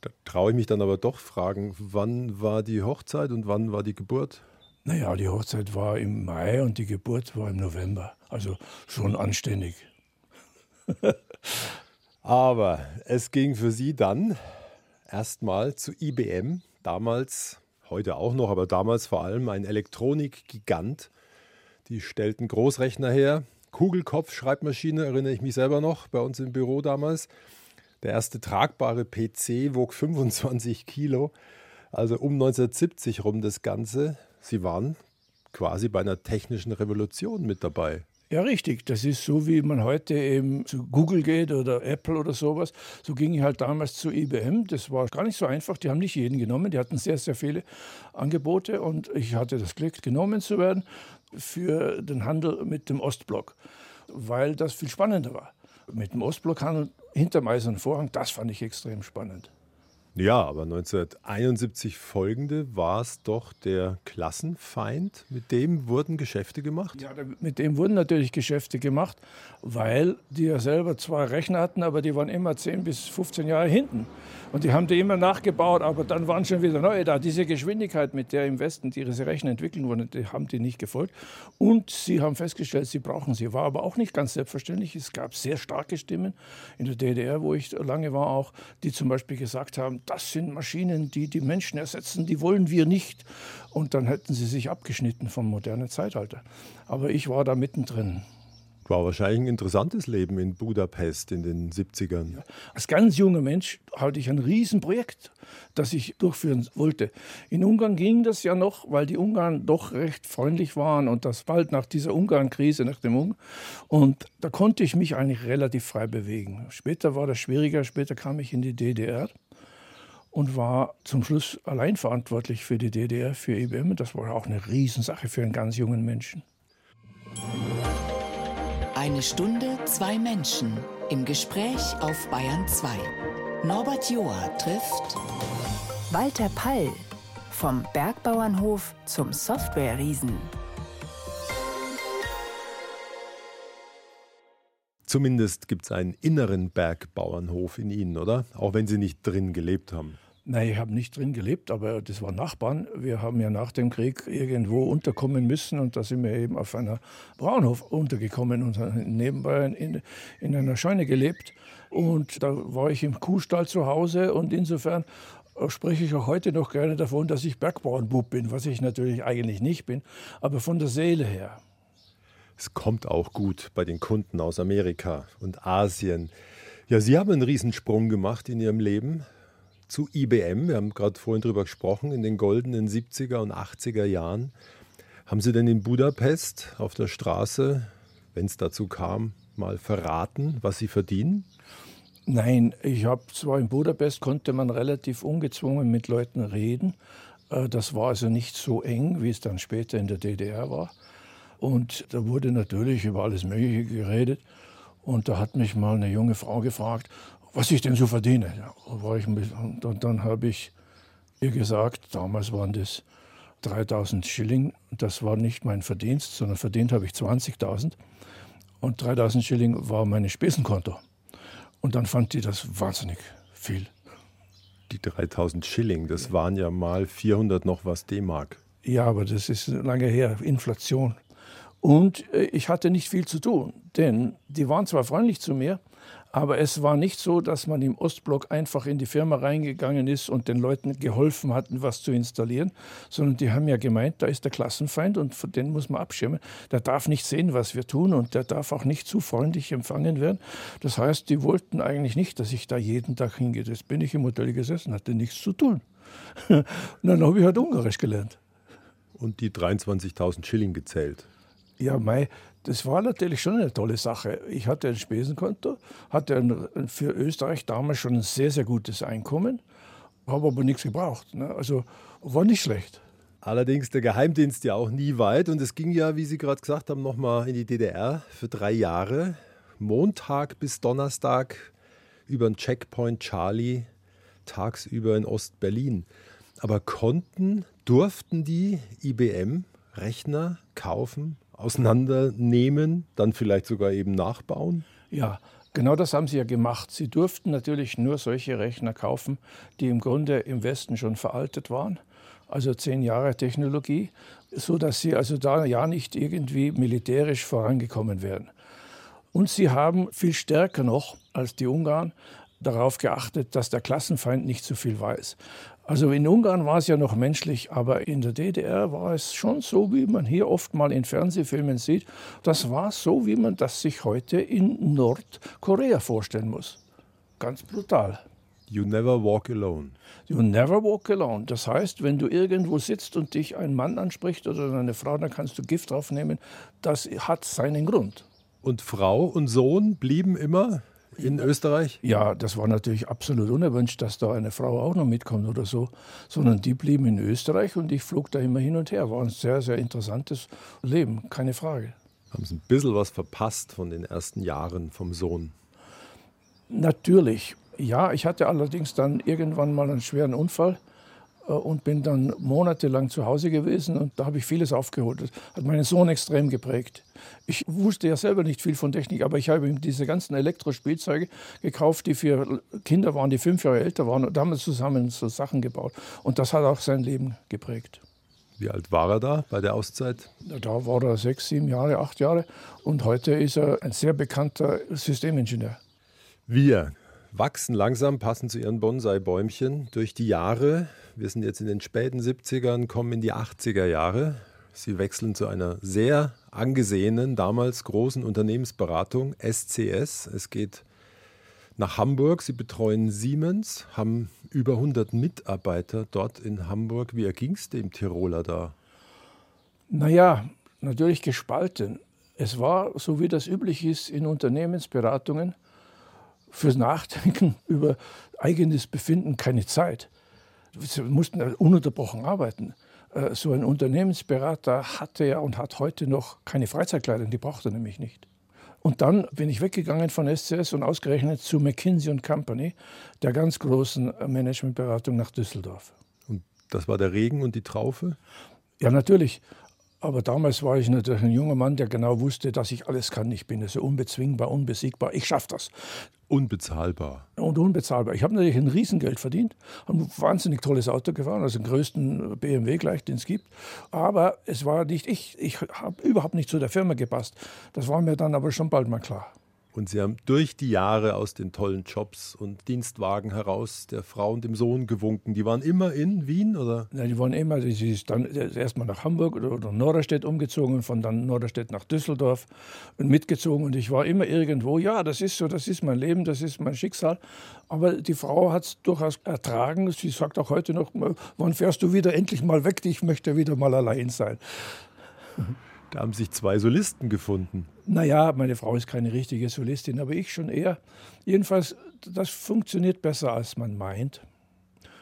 Da traue ich mich dann aber doch fragen, wann war die Hochzeit und wann war die Geburt? Naja, die Hochzeit war im Mai und die Geburt war im November. Also schon anständig. [laughs] Aber es ging für Sie dann erstmal zu IBM. Damals, heute auch noch, aber damals vor allem ein Elektronikgigant. Die stellten Großrechner her. Kugelkopf-Schreibmaschine, erinnere ich mich selber noch, bei uns im Büro damals. Der erste tragbare PC wog 25 Kilo. Also um 1970 rum das Ganze. Sie waren quasi bei einer technischen Revolution mit dabei. Ja, richtig. Das ist so, wie man heute eben zu Google geht oder Apple oder sowas. So ging ich halt damals zu IBM. Das war gar nicht so einfach. Die haben nicht jeden genommen. Die hatten sehr, sehr viele Angebote und ich hatte das Glück, genommen zu werden für den Handel mit dem Ostblock, weil das viel spannender war. Mit dem Ostblock Ostblockhandel hinterm Eisernen Vorhang, das fand ich extrem spannend. Ja, aber 1971 folgende war es doch der Klassenfeind. Mit dem wurden Geschäfte gemacht? Ja, mit dem wurden natürlich Geschäfte gemacht, weil die ja selber zwei Rechner hatten, aber die waren immer 10 bis 15 Jahre hinten. Und die haben die immer nachgebaut, aber dann waren schon wieder neue da. Diese Geschwindigkeit, mit der im Westen diese Rechner entwickelt wurden, die haben die nicht gefolgt. Und sie haben festgestellt, sie brauchen sie. War aber auch nicht ganz selbstverständlich. Es gab sehr starke Stimmen in der DDR, wo ich lange war auch, die zum Beispiel gesagt haben, das sind Maschinen, die die Menschen ersetzen, die wollen wir nicht. Und dann hätten sie sich abgeschnitten vom modernen Zeitalter. Aber ich war da mittendrin. War wahrscheinlich ein interessantes Leben in Budapest in den 70ern. Ja. Als ganz junger Mensch hatte ich ein Riesenprojekt, das ich durchführen wollte. In Ungarn ging das ja noch, weil die Ungarn doch recht freundlich waren und das bald nach dieser Ungarn-Krise, nach dem Ungarn. Und da konnte ich mich eigentlich relativ frei bewegen. Später war das schwieriger, später kam ich in die DDR und war zum Schluss allein verantwortlich für die DDR, für IBM. Das war auch eine Riesensache für einen ganz jungen Menschen. Eine Stunde, zwei Menschen im Gespräch auf Bayern 2. Norbert Joa trifft Walter Pall vom Bergbauernhof zum Software-Riesen. Zumindest gibt es einen inneren Bergbauernhof in Ihnen, oder? Auch wenn Sie nicht drin gelebt haben. Nein, ich habe nicht drin gelebt, aber das waren Nachbarn. Wir haben ja nach dem Krieg irgendwo unterkommen müssen und da sind wir eben auf einer Braunhof untergekommen und nebenbei in, in einer Scheune gelebt. Und da war ich im Kuhstall zu Hause und insofern spreche ich auch heute noch gerne davon, dass ich Bergbauernbub bin, was ich natürlich eigentlich nicht bin, aber von der Seele her. Es kommt auch gut bei den Kunden aus Amerika und Asien. Ja, Sie haben einen Riesensprung gemacht in Ihrem Leben zu IBM. Wir haben gerade vorhin darüber gesprochen, in den goldenen 70er und 80er Jahren. Haben Sie denn in Budapest auf der Straße, wenn es dazu kam, mal verraten, was Sie verdienen? Nein, ich habe zwar in Budapest konnte man relativ ungezwungen mit Leuten reden. Äh, das war also nicht so eng, wie es dann später in der DDR war. Und da wurde natürlich über alles Mögliche geredet. Und da hat mich mal eine junge Frau gefragt, was ich denn so verdiene. Ja, und dann, dann habe ich ihr gesagt, damals waren das 3000 Schilling. Das war nicht mein Verdienst, sondern verdient habe ich 20.000. Und 3000 Schilling war mein Spesenkonto. Und dann fand die das wahnsinnig viel. Die 3000 Schilling, das waren ja mal 400 noch was D-Mark. Ja, aber das ist lange her, Inflation. Und äh, ich hatte nicht viel zu tun, denn die waren zwar freundlich zu mir, aber es war nicht so, dass man im Ostblock einfach in die Firma reingegangen ist und den Leuten geholfen hat, was zu installieren, sondern die haben ja gemeint, da ist der Klassenfeind und von den muss man abschirmen. Der darf nicht sehen, was wir tun und der darf auch nicht zu freundlich empfangen werden. Das heißt, die wollten eigentlich nicht, dass ich da jeden Tag hingehe. Jetzt bin ich im Hotel gesessen, hatte nichts zu tun. [laughs] und dann habe ich halt Ungarisch gelernt. Und die 23.000 Schilling gezählt. Ja, Mai, das war natürlich schon eine tolle Sache. Ich hatte ein Spesenkonto, hatte ein, für Österreich damals schon ein sehr, sehr gutes Einkommen, habe aber nichts gebraucht. Ne? Also war nicht schlecht. Allerdings der Geheimdienst ja auch nie weit und es ging ja, wie Sie gerade gesagt haben, nochmal in die DDR für drei Jahre. Montag bis Donnerstag über den Checkpoint Charlie, tagsüber in Ostberlin. Aber konnten, durften die IBM-Rechner kaufen auseinandernehmen, dann vielleicht sogar eben nachbauen? Ja, Genau das haben sie ja gemacht. Sie durften natürlich nur solche Rechner kaufen, die im Grunde im Westen schon veraltet waren, also zehn Jahre Technologie, so dass sie also da ja nicht irgendwie militärisch vorangekommen wären. Und sie haben viel stärker noch als die Ungarn darauf geachtet, dass der Klassenfeind nicht zu viel weiß. Also in Ungarn war es ja noch menschlich, aber in der DDR war es schon so, wie man hier oft mal in Fernsehfilmen sieht. Das war so, wie man das sich heute in Nordkorea vorstellen muss. Ganz brutal. You never walk alone. You never walk alone. Das heißt, wenn du irgendwo sitzt und dich ein Mann anspricht oder eine Frau, dann kannst du Gift draufnehmen. Das hat seinen Grund. Und Frau und Sohn blieben immer in Österreich? Ja, das war natürlich absolut unerwünscht, dass da eine Frau auch noch mitkommt oder so, sondern die blieben in Österreich und ich flog da immer hin und her. War ein sehr, sehr interessantes Leben, keine Frage. Haben Sie ein bisschen was verpasst von den ersten Jahren vom Sohn? Natürlich. Ja, ich hatte allerdings dann irgendwann mal einen schweren Unfall und bin dann monatelang zu Hause gewesen und da habe ich vieles aufgeholt. Das hat meinen Sohn extrem geprägt. Ich wusste ja selber nicht viel von Technik, aber ich habe ihm diese ganzen Elektrospielzeuge gekauft, die für Kinder waren, die fünf Jahre älter waren und da haben wir zusammen so Sachen gebaut. Und das hat auch sein Leben geprägt. Wie alt war er da bei der Auszeit? Da war er sechs, sieben Jahre, acht Jahre und heute ist er ein sehr bekannter Systemingenieur. Wir wachsen langsam, passen zu ihren Bonsai-Bäumchen durch die Jahre. Wir sind jetzt in den späten 70ern, kommen in die 80er Jahre. Sie wechseln zu einer sehr angesehenen, damals großen Unternehmensberatung, SCS. Es geht nach Hamburg. Sie betreuen Siemens, haben über 100 Mitarbeiter dort in Hamburg. Wie erging es dem Tiroler da? Naja, natürlich gespalten. Es war, so wie das üblich ist in Unternehmensberatungen, fürs Nachdenken [laughs] über eigenes Befinden keine Zeit. Sie mussten ununterbrochen arbeiten. Äh, so ein Unternehmensberater hatte ja und hat heute noch keine Freizeitkleidung, die braucht er nämlich nicht. Und dann bin ich weggegangen von SCS und ausgerechnet zu McKinsey Company, der ganz großen Managementberatung nach Düsseldorf. Und das war der Regen und die Traufe? Ja, natürlich. Aber damals war ich natürlich ein junger Mann, der genau wusste, dass ich alles kann. Ich bin also unbezwingbar, unbesiegbar. Ich schaffe das. Unbezahlbar. Und unbezahlbar. Ich habe natürlich ein Riesengeld verdient, habe ein wahnsinnig tolles Auto gefahren, also den größten BMW gleich, den es gibt. Aber es war nicht ich. Ich habe überhaupt nicht zu der Firma gepasst. Das war mir dann aber schon bald mal klar. Und Sie haben durch die Jahre aus den tollen Jobs und Dienstwagen heraus der Frau und dem Sohn gewunken. Die waren immer in Wien, oder? Ja, die waren immer, sie ist dann erstmal nach Hamburg oder, oder Norderstedt umgezogen und von dann Norderstedt nach Düsseldorf und mitgezogen. Und ich war immer irgendwo, ja, das ist so, das ist mein Leben, das ist mein Schicksal. Aber die Frau hat es durchaus ertragen. Sie sagt auch heute noch, wann fährst du wieder endlich mal weg? Ich möchte wieder mal allein sein. [laughs] Da haben sich zwei Solisten gefunden. Naja, meine Frau ist keine richtige Solistin, aber ich schon eher. Jedenfalls, das funktioniert besser, als man meint.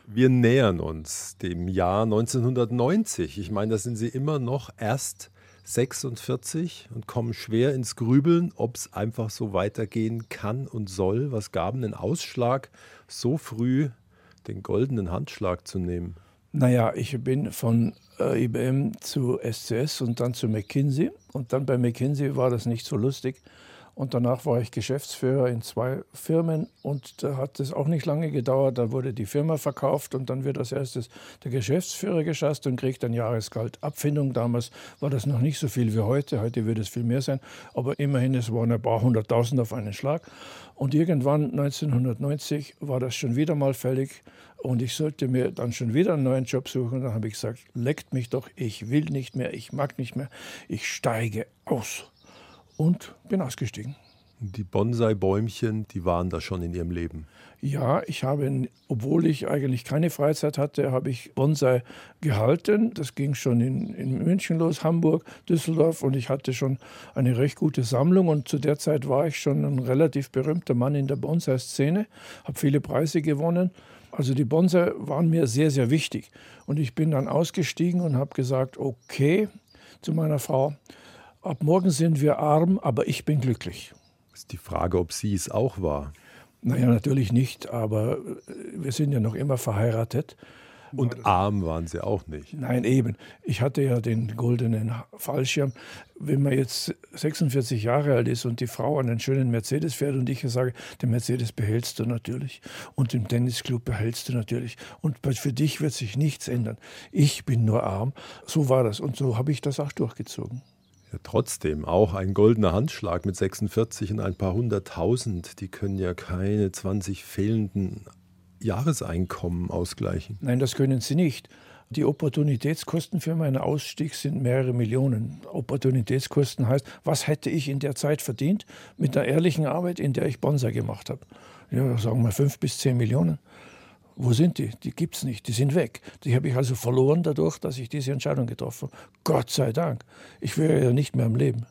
Wir nähern uns dem Jahr 1990. Ich meine, da sind Sie immer noch erst 46 und kommen schwer ins Grübeln, ob es einfach so weitergehen kann und soll. Was gab einen Ausschlag, so früh den goldenen Handschlag zu nehmen? Naja, ich bin von äh, IBM zu SCS und dann zu McKinsey. Und dann bei McKinsey war das nicht so lustig. Und danach war ich Geschäftsführer in zwei Firmen und da hat es auch nicht lange gedauert. Da wurde die Firma verkauft und dann wird als erstes der Geschäftsführer geschasst und kriegt ein Jahresgehalt. Abfindung damals war das noch nicht so viel wie heute. Heute wird es viel mehr sein. Aber immerhin, es waren ein paar hunderttausend auf einen Schlag. Und irgendwann 1990 war das schon wieder mal fällig. Und ich sollte mir dann schon wieder einen neuen Job suchen. Und dann habe ich gesagt, leckt mich doch, ich will nicht mehr, ich mag nicht mehr, ich steige aus und bin ausgestiegen. Die Bonsai-Bäumchen, die waren da schon in Ihrem Leben? Ja, ich habe, obwohl ich eigentlich keine Freizeit hatte, habe ich Bonsai gehalten. Das ging schon in, in München los, Hamburg, Düsseldorf und ich hatte schon eine recht gute Sammlung und zu der Zeit war ich schon ein relativ berühmter Mann in der Bonsai-Szene, habe viele Preise gewonnen. Also die Bonsai waren mir sehr, sehr wichtig. Und ich bin dann ausgestiegen und habe gesagt, okay, zu meiner Frau, Ab morgen sind wir arm, aber ich bin glücklich. Ist die Frage, ob sie es auch war. Naja, natürlich nicht, aber äh, wir sind ja noch immer verheiratet. Und arm waren sie auch nicht. Nein, eben. Ich hatte ja den goldenen Fallschirm. Wenn man jetzt 46 Jahre alt ist und die Frau einen schönen Mercedes fährt und ich sage, den Mercedes behältst du natürlich und den Tennisclub behältst du natürlich und für dich wird sich nichts ändern. Ich bin nur arm. So war das und so habe ich das auch durchgezogen. Ja, trotzdem, auch ein goldener Handschlag mit 46 und ein paar hunderttausend, die können ja keine 20 fehlenden Jahreseinkommen ausgleichen. Nein, das können sie nicht. Die Opportunitätskosten für meinen Ausstieg sind mehrere Millionen. Opportunitätskosten heißt, was hätte ich in der Zeit verdient mit der ehrlichen Arbeit, in der ich Bonsai gemacht habe? Ja, sagen wir fünf bis zehn Millionen. Wo sind die? Die gibt es nicht, die sind weg. Die habe ich also verloren dadurch, dass ich diese Entscheidung getroffen habe. Gott sei Dank. Ich wäre ja nicht mehr am Leben.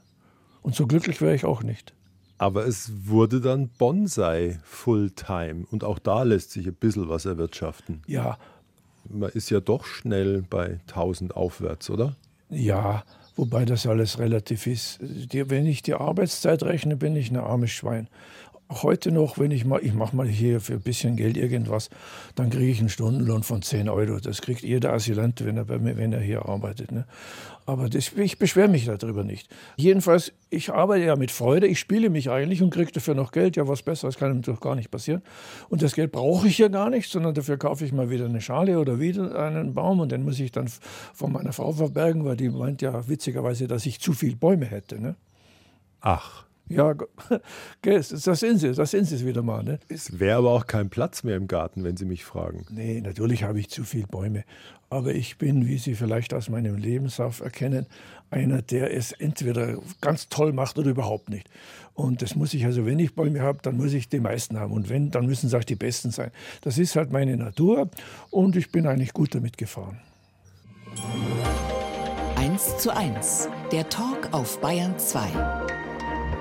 Und so glücklich wäre ich auch nicht. Aber es wurde dann Bonsai Fulltime. Und auch da lässt sich ein bisschen was erwirtschaften. Ja. Man ist ja doch schnell bei 1000 aufwärts, oder? Ja, wobei das alles relativ ist. wenn ich die Arbeitszeit rechne, bin ich ein armes Schwein. Heute noch, wenn ich mal, ich mache mal hier für ein bisschen Geld irgendwas, dann kriege ich einen Stundenlohn von 10 Euro. Das kriegt jeder Asylant, wenn er, bei mir, wenn er hier arbeitet. Ne? Aber das, ich beschwere mich darüber nicht. Jedenfalls, ich arbeite ja mit Freude, ich spiele mich eigentlich und kriege dafür noch Geld. Ja, was Besseres kann doch gar nicht passieren. Und das Geld brauche ich ja gar nicht, sondern dafür kaufe ich mal wieder eine Schale oder wieder einen Baum und den muss ich dann von meiner Frau verbergen, weil die meint ja witzigerweise, dass ich zu viele Bäume hätte. Ne? Ach. Ja, [laughs] das sind sie, das sind sie wieder mal. Ne? Es wäre aber auch kein Platz mehr im Garten, wenn Sie mich fragen. Nee, natürlich habe ich zu viele Bäume. Aber ich bin, wie Sie vielleicht aus meinem Lebenslauf erkennen, einer, der es entweder ganz toll macht oder überhaupt nicht. Und das muss ich also, wenn ich Bäume habe, dann muss ich die meisten haben. Und wenn, dann müssen es auch die besten sein. Das ist halt meine Natur und ich bin eigentlich gut damit gefahren. 1 zu 1, der Talk auf Bayern 2.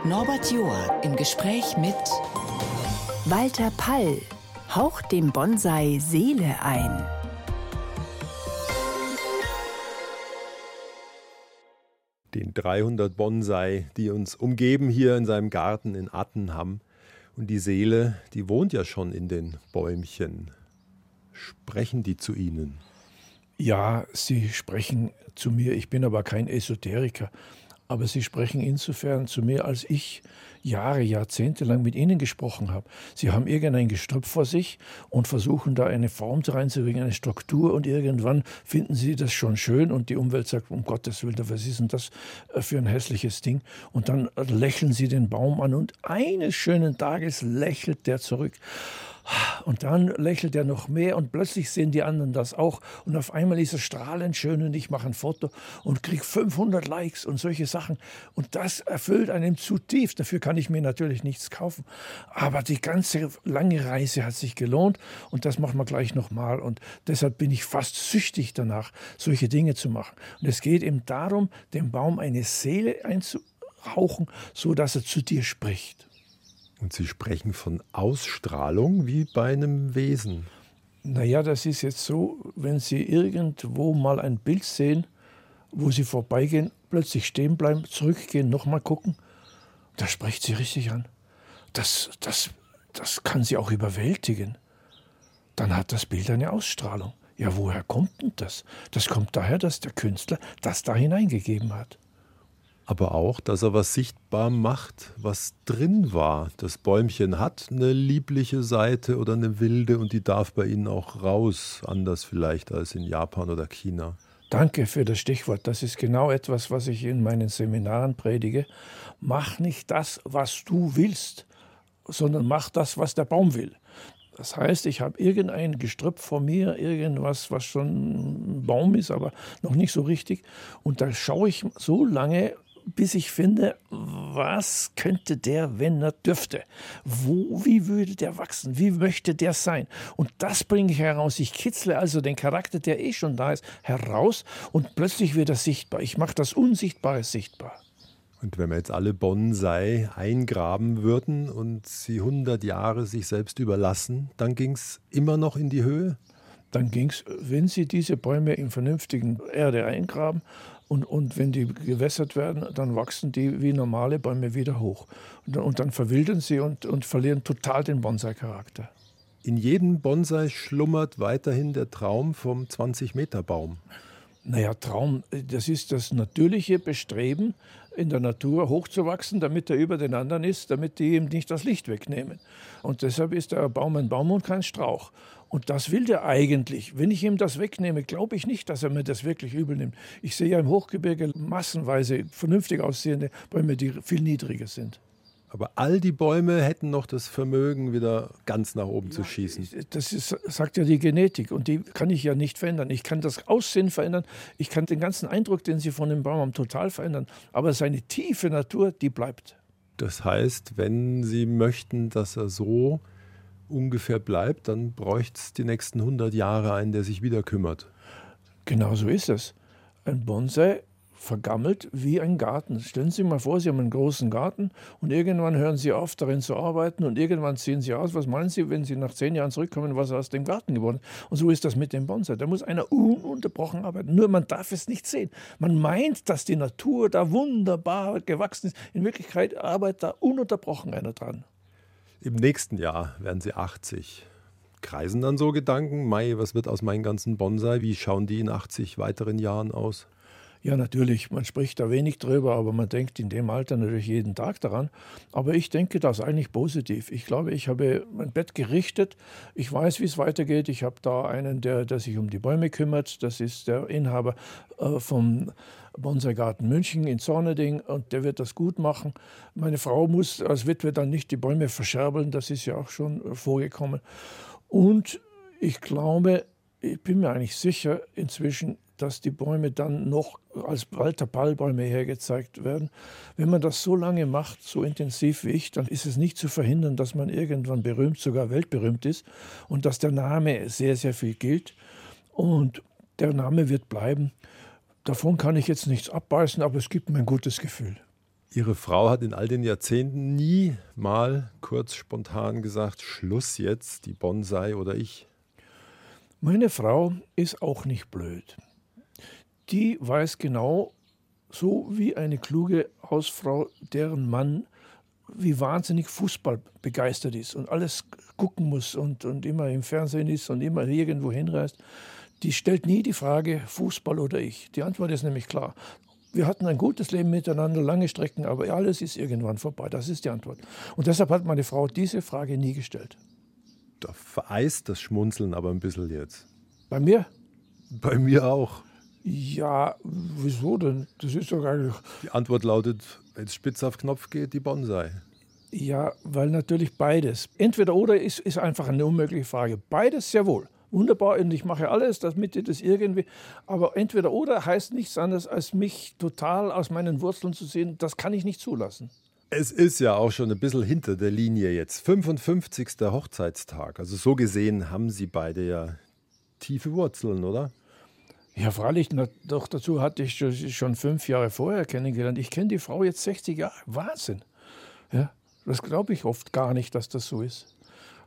Norbert Joa im Gespräch mit Walter Pall haucht dem Bonsai Seele ein. Den 300 Bonsai, die uns umgeben hier in seinem Garten in Attenham. Und die Seele, die wohnt ja schon in den Bäumchen. Sprechen die zu Ihnen? Ja, sie sprechen zu mir. Ich bin aber kein Esoteriker. Aber sie sprechen insofern zu mir, als ich Jahre, Jahrzehnte lang mit ihnen gesprochen habe. Sie haben irgendein Gestrüpp vor sich und versuchen da eine Form reinzubringen, eine Struktur und irgendwann finden sie das schon schön und die Umwelt sagt, um Gottes Willen, was ist denn das äh, für ein hässliches Ding? Und dann lächeln sie den Baum an und eines schönen Tages lächelt der zurück. Und dann lächelt er noch mehr und plötzlich sehen die anderen das auch. Und auf einmal ist er strahlend schön und ich mache ein Foto und kriege 500 Likes und solche Sachen. Und das erfüllt einem zutiefst. Dafür kann ich mir natürlich nichts kaufen. Aber die ganze lange Reise hat sich gelohnt und das machen wir gleich nochmal. Und deshalb bin ich fast süchtig danach, solche Dinge zu machen. Und es geht eben darum, dem Baum eine Seele einzuhauchen, so dass er zu dir spricht. Und Sie sprechen von Ausstrahlung wie bei einem Wesen. Naja, das ist jetzt so, wenn Sie irgendwo mal ein Bild sehen, wo Sie vorbeigehen, plötzlich stehen bleiben, zurückgehen, nochmal gucken, da spricht Sie richtig an. Das, das, das kann Sie auch überwältigen. Dann hat das Bild eine Ausstrahlung. Ja, woher kommt denn das? Das kommt daher, dass der Künstler das da hineingegeben hat aber auch, dass er was sichtbar macht, was drin war. Das Bäumchen hat eine liebliche Seite oder eine wilde und die darf bei Ihnen auch raus, anders vielleicht als in Japan oder China. Danke für das Stichwort. Das ist genau etwas, was ich in meinen Seminaren predige. Mach nicht das, was du willst, sondern mach das, was der Baum will. Das heißt, ich habe irgendein Gestrüpp vor mir, irgendwas, was schon ein Baum ist, aber noch nicht so richtig. Und da schaue ich so lange, bis ich finde, was könnte der, wenn er dürfte? Wo, wie würde der wachsen? Wie möchte der sein? Und das bringe ich heraus. Ich kitzle also den Charakter, der eh schon da ist, heraus und plötzlich wird er sichtbar. Ich mache das Unsichtbare sichtbar. Und wenn wir jetzt alle Bonsai eingraben würden und sie 100 Jahre sich selbst überlassen, dann ging es immer noch in die Höhe? Dann ging es, wenn Sie diese Bäume in vernünftigen Erde eingraben und, und wenn die gewässert werden, dann wachsen die wie normale Bäume wieder hoch. Und, und dann verwildern sie und, und verlieren total den Bonsai-Charakter. In jedem Bonsai schlummert weiterhin der Traum vom 20-Meter-Baum. Naja, Traum, das ist das natürliche Bestreben, in der Natur hochzuwachsen, damit er über den anderen ist, damit die ihm nicht das Licht wegnehmen. Und deshalb ist der Baum ein Baum und kein Strauch. Und das will der eigentlich. Wenn ich ihm das wegnehme, glaube ich nicht, dass er mir das wirklich übel nimmt. Ich sehe ja im Hochgebirge massenweise vernünftig aussehende Bäume, die viel niedriger sind. Aber all die Bäume hätten noch das Vermögen, wieder ganz nach oben ja, zu schießen. Das ist, sagt ja die Genetik und die kann ich ja nicht verändern. Ich kann das Aussehen verändern, ich kann den ganzen Eindruck, den Sie von dem Baum haben, total verändern. Aber seine tiefe Natur, die bleibt. Das heißt, wenn Sie möchten, dass er so ungefähr bleibt, dann bräuchte es die nächsten 100 Jahre einen, der sich wieder kümmert. Genau so ist es. Ein Bonsai vergammelt wie ein Garten. Stellen Sie sich mal vor, Sie haben einen großen Garten und irgendwann hören Sie auf, darin zu arbeiten und irgendwann ziehen Sie aus. Was meinen Sie, wenn Sie nach zehn Jahren zurückkommen, was aus dem Garten geworden ist? Und so ist das mit dem Bonsai. Da muss einer ununterbrochen arbeiten. Nur man darf es nicht sehen. Man meint, dass die Natur da wunderbar gewachsen ist. In Wirklichkeit arbeitet da ununterbrochen einer dran. Im nächsten Jahr werden Sie 80. Kreisen dann so Gedanken, Mai, was wird aus meinen ganzen Bonsai? Wie schauen die in 80 weiteren Jahren aus? Ja, natürlich, man spricht da wenig drüber, aber man denkt in dem Alter natürlich jeden Tag daran. Aber ich denke das eigentlich positiv. Ich glaube, ich habe mein Bett gerichtet. Ich weiß, wie es weitergeht. Ich habe da einen, der, der sich um die Bäume kümmert. Das ist der Inhaber äh, vom Bonsai-Garten München in Zorneding und der wird das gut machen. Meine Frau muss als Witwe dann nicht die Bäume verscherbeln. Das ist ja auch schon vorgekommen. Und ich glaube, ich bin mir eigentlich sicher inzwischen, dass die Bäume dann noch als Walter Pallbäume hergezeigt werden. Wenn man das so lange macht, so intensiv wie ich, dann ist es nicht zu verhindern, dass man irgendwann berühmt, sogar weltberühmt ist und dass der Name sehr, sehr viel gilt. Und der Name wird bleiben. Davon kann ich jetzt nichts abbeißen, aber es gibt mir ein gutes Gefühl. Ihre Frau hat in all den Jahrzehnten nie mal kurz spontan gesagt, Schluss jetzt, die Bonsai oder ich. Meine Frau ist auch nicht blöd die weiß genau, so wie eine kluge Hausfrau, deren Mann wie wahnsinnig Fußball begeistert ist und alles gucken muss und, und immer im Fernsehen ist und immer irgendwo hinreist, die stellt nie die Frage Fußball oder ich. Die Antwort ist nämlich klar. Wir hatten ein gutes Leben miteinander, lange Strecken, aber alles ist irgendwann vorbei. Das ist die Antwort. Und deshalb hat meine Frau diese Frage nie gestellt. Da vereist das Schmunzeln aber ein bisschen jetzt. Bei mir? Bei mir auch. Ja, wieso denn? Das ist doch eigentlich. Die Antwort lautet, wenn es spitz auf Knopf geht, die Bonsai. Ja, weil natürlich beides. Entweder oder ist, ist einfach eine unmögliche Frage. Beides sehr wohl. Wunderbar, und ich mache alles, damit ihr das irgendwie. Aber entweder oder heißt nichts anderes, als mich total aus meinen Wurzeln zu sehen. Das kann ich nicht zulassen. Es ist ja auch schon ein bisschen hinter der Linie jetzt. 55. Hochzeitstag. Also so gesehen haben Sie beide ja tiefe Wurzeln, oder? Ja, freilich, doch dazu hatte ich schon fünf Jahre vorher kennengelernt. Ich kenne die Frau jetzt 60 Jahre. Wahnsinn. Ja, das glaube ich oft gar nicht, dass das so ist.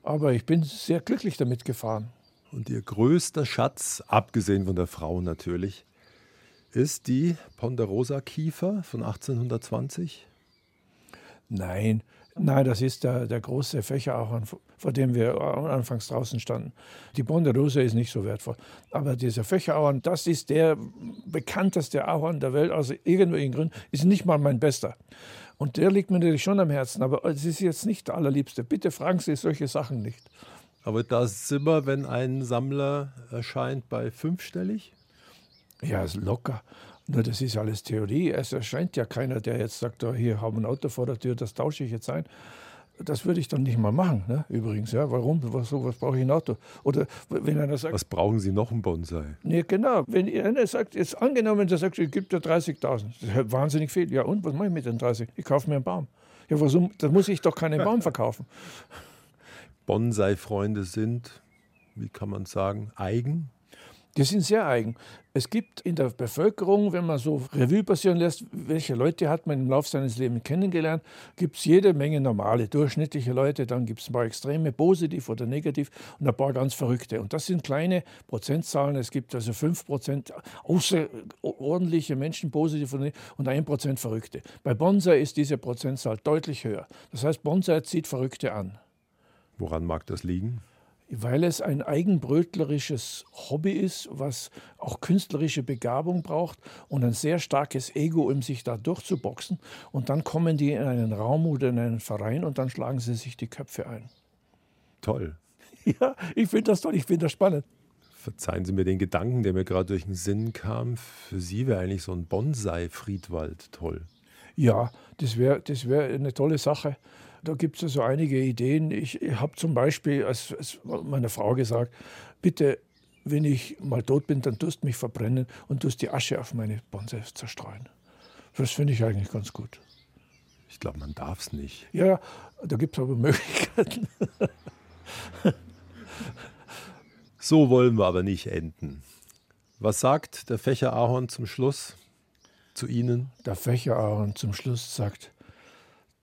Aber ich bin sehr glücklich damit gefahren. Und Ihr größter Schatz, abgesehen von der Frau natürlich, ist die Ponderosa Kiefer von 1820? Nein, Nein, das ist der, der große Fächerahorn, vor dem wir anfangs draußen standen. Die Ponderosa ist nicht so wertvoll. Aber dieser Fächerahorn, das ist der bekannteste Ahorn der Welt, aus irgendwelchen Gründen, ist nicht mal mein bester. Und der liegt mir natürlich schon am Herzen, aber es ist jetzt nicht der allerliebste. Bitte fragen Sie solche Sachen nicht. Aber da sind wir, wenn ein Sammler erscheint, bei fünfstellig? Ja, ist locker. Nur das ist alles Theorie. Es erscheint ja keiner, der jetzt sagt, oh, hier haben wir ein Auto vor der Tür, das tausche ich jetzt ein. Das würde ich dann nicht mal machen, ne? übrigens. Ja, warum? Was, was brauche ich ein Auto? Oder wenn einer sagt. Was brauchen Sie noch ein Bonsai? Nee, genau. Wenn einer sagt, jetzt angenommen, der sagt, ich gebe dir 30.000. Das ist wahnsinnig viel. Ja, und was mache ich mit den 30? Ich kaufe mir einen Baum. Ja, warum? Da muss ich doch keinen [laughs] Baum verkaufen. Bonsai-Freunde sind, wie kann man sagen, eigen? Die sind sehr eigen. Es gibt in der Bevölkerung, wenn man so Revue passieren lässt, welche Leute hat man im Laufe seines Lebens kennengelernt, gibt es jede Menge normale, durchschnittliche Leute, dann gibt es ein paar extreme, positiv oder negativ und ein paar ganz verrückte. Und das sind kleine Prozentzahlen. Es gibt also 5% außerordentliche Menschen, positiv und 1% Verrückte. Bei Bonsai ist diese Prozentzahl deutlich höher. Das heißt, Bonsai zieht Verrückte an. Woran mag das liegen? Weil es ein eigenbrötlerisches Hobby ist, was auch künstlerische Begabung braucht und ein sehr starkes Ego, um sich da durchzuboxen. Und dann kommen die in einen Raum oder in einen Verein und dann schlagen sie sich die Köpfe ein. Toll. [laughs] Ja, ich finde das toll, ich finde das spannend. Verzeihen Sie mir den Gedanken, der mir gerade durch den Sinn kam. Für Sie wäre eigentlich so ein Bonsai-Friedwald toll. Ja, das wäre das wär eine tolle Sache. Da gibt es also einige Ideen. Ich, habe zum Beispiel als, als meiner Frau gesagt, bitte, wenn ich mal tot bin, dann tust mich verbrennen und tust die Asche auf meine Bonsai zerstreuen. Das finde ich eigentlich ganz gut. Ich glaube, man darf es nicht. Ja, da gibt es aber Möglichkeiten. [laughs] so wollen wir aber nicht enden. Was sagt der Fächerahorn zum Schluss zu Ihnen? Der Fächerahorn zum Schluss sagt,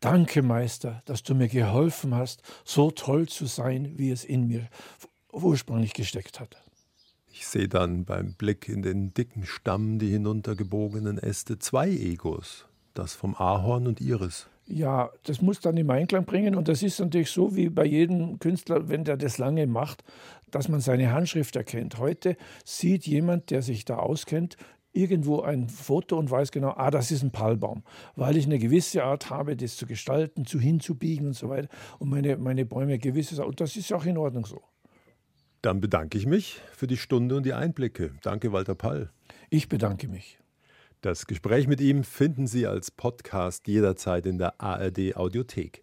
Danke, Meister, dass du mir geholfen hast, so toll zu sein, wie es in mir ursprünglich gesteckt hat. Ich sehe dann beim Blick in den dicken Stamm die hinuntergebogenen Äste zwei Egos, das vom Ahorn und ihres. Ja, das muss dann im Einklang bringen und das ist natürlich so wie bei jedem Künstler, wenn der das lange macht, dass man seine Handschrift erkennt. Heute sieht jemand, der sich da auskennt, irgendwo ein Foto und weiß genau, ah, das ist ein Palmbaum, weil ich eine gewisse Art habe, das zu gestalten, zu hinzubiegen und so weiter und meine, meine Bäume gewisses, und das ist auch in Ordnung so. Dann bedanke ich mich für die Stunde und die Einblicke. Danke, Walter Pall. Ich bedanke mich. Das Gespräch mit ihm finden Sie als Podcast jederzeit in der ARD Audiothek.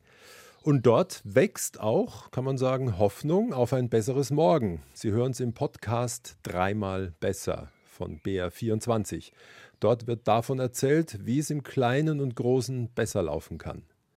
Und dort wächst auch, kann man sagen, Hoffnung auf ein besseres Morgen. Sie hören es im Podcast Dreimal besser von BR24. Dort wird davon erzählt, wie es im Kleinen und Großen besser laufen kann.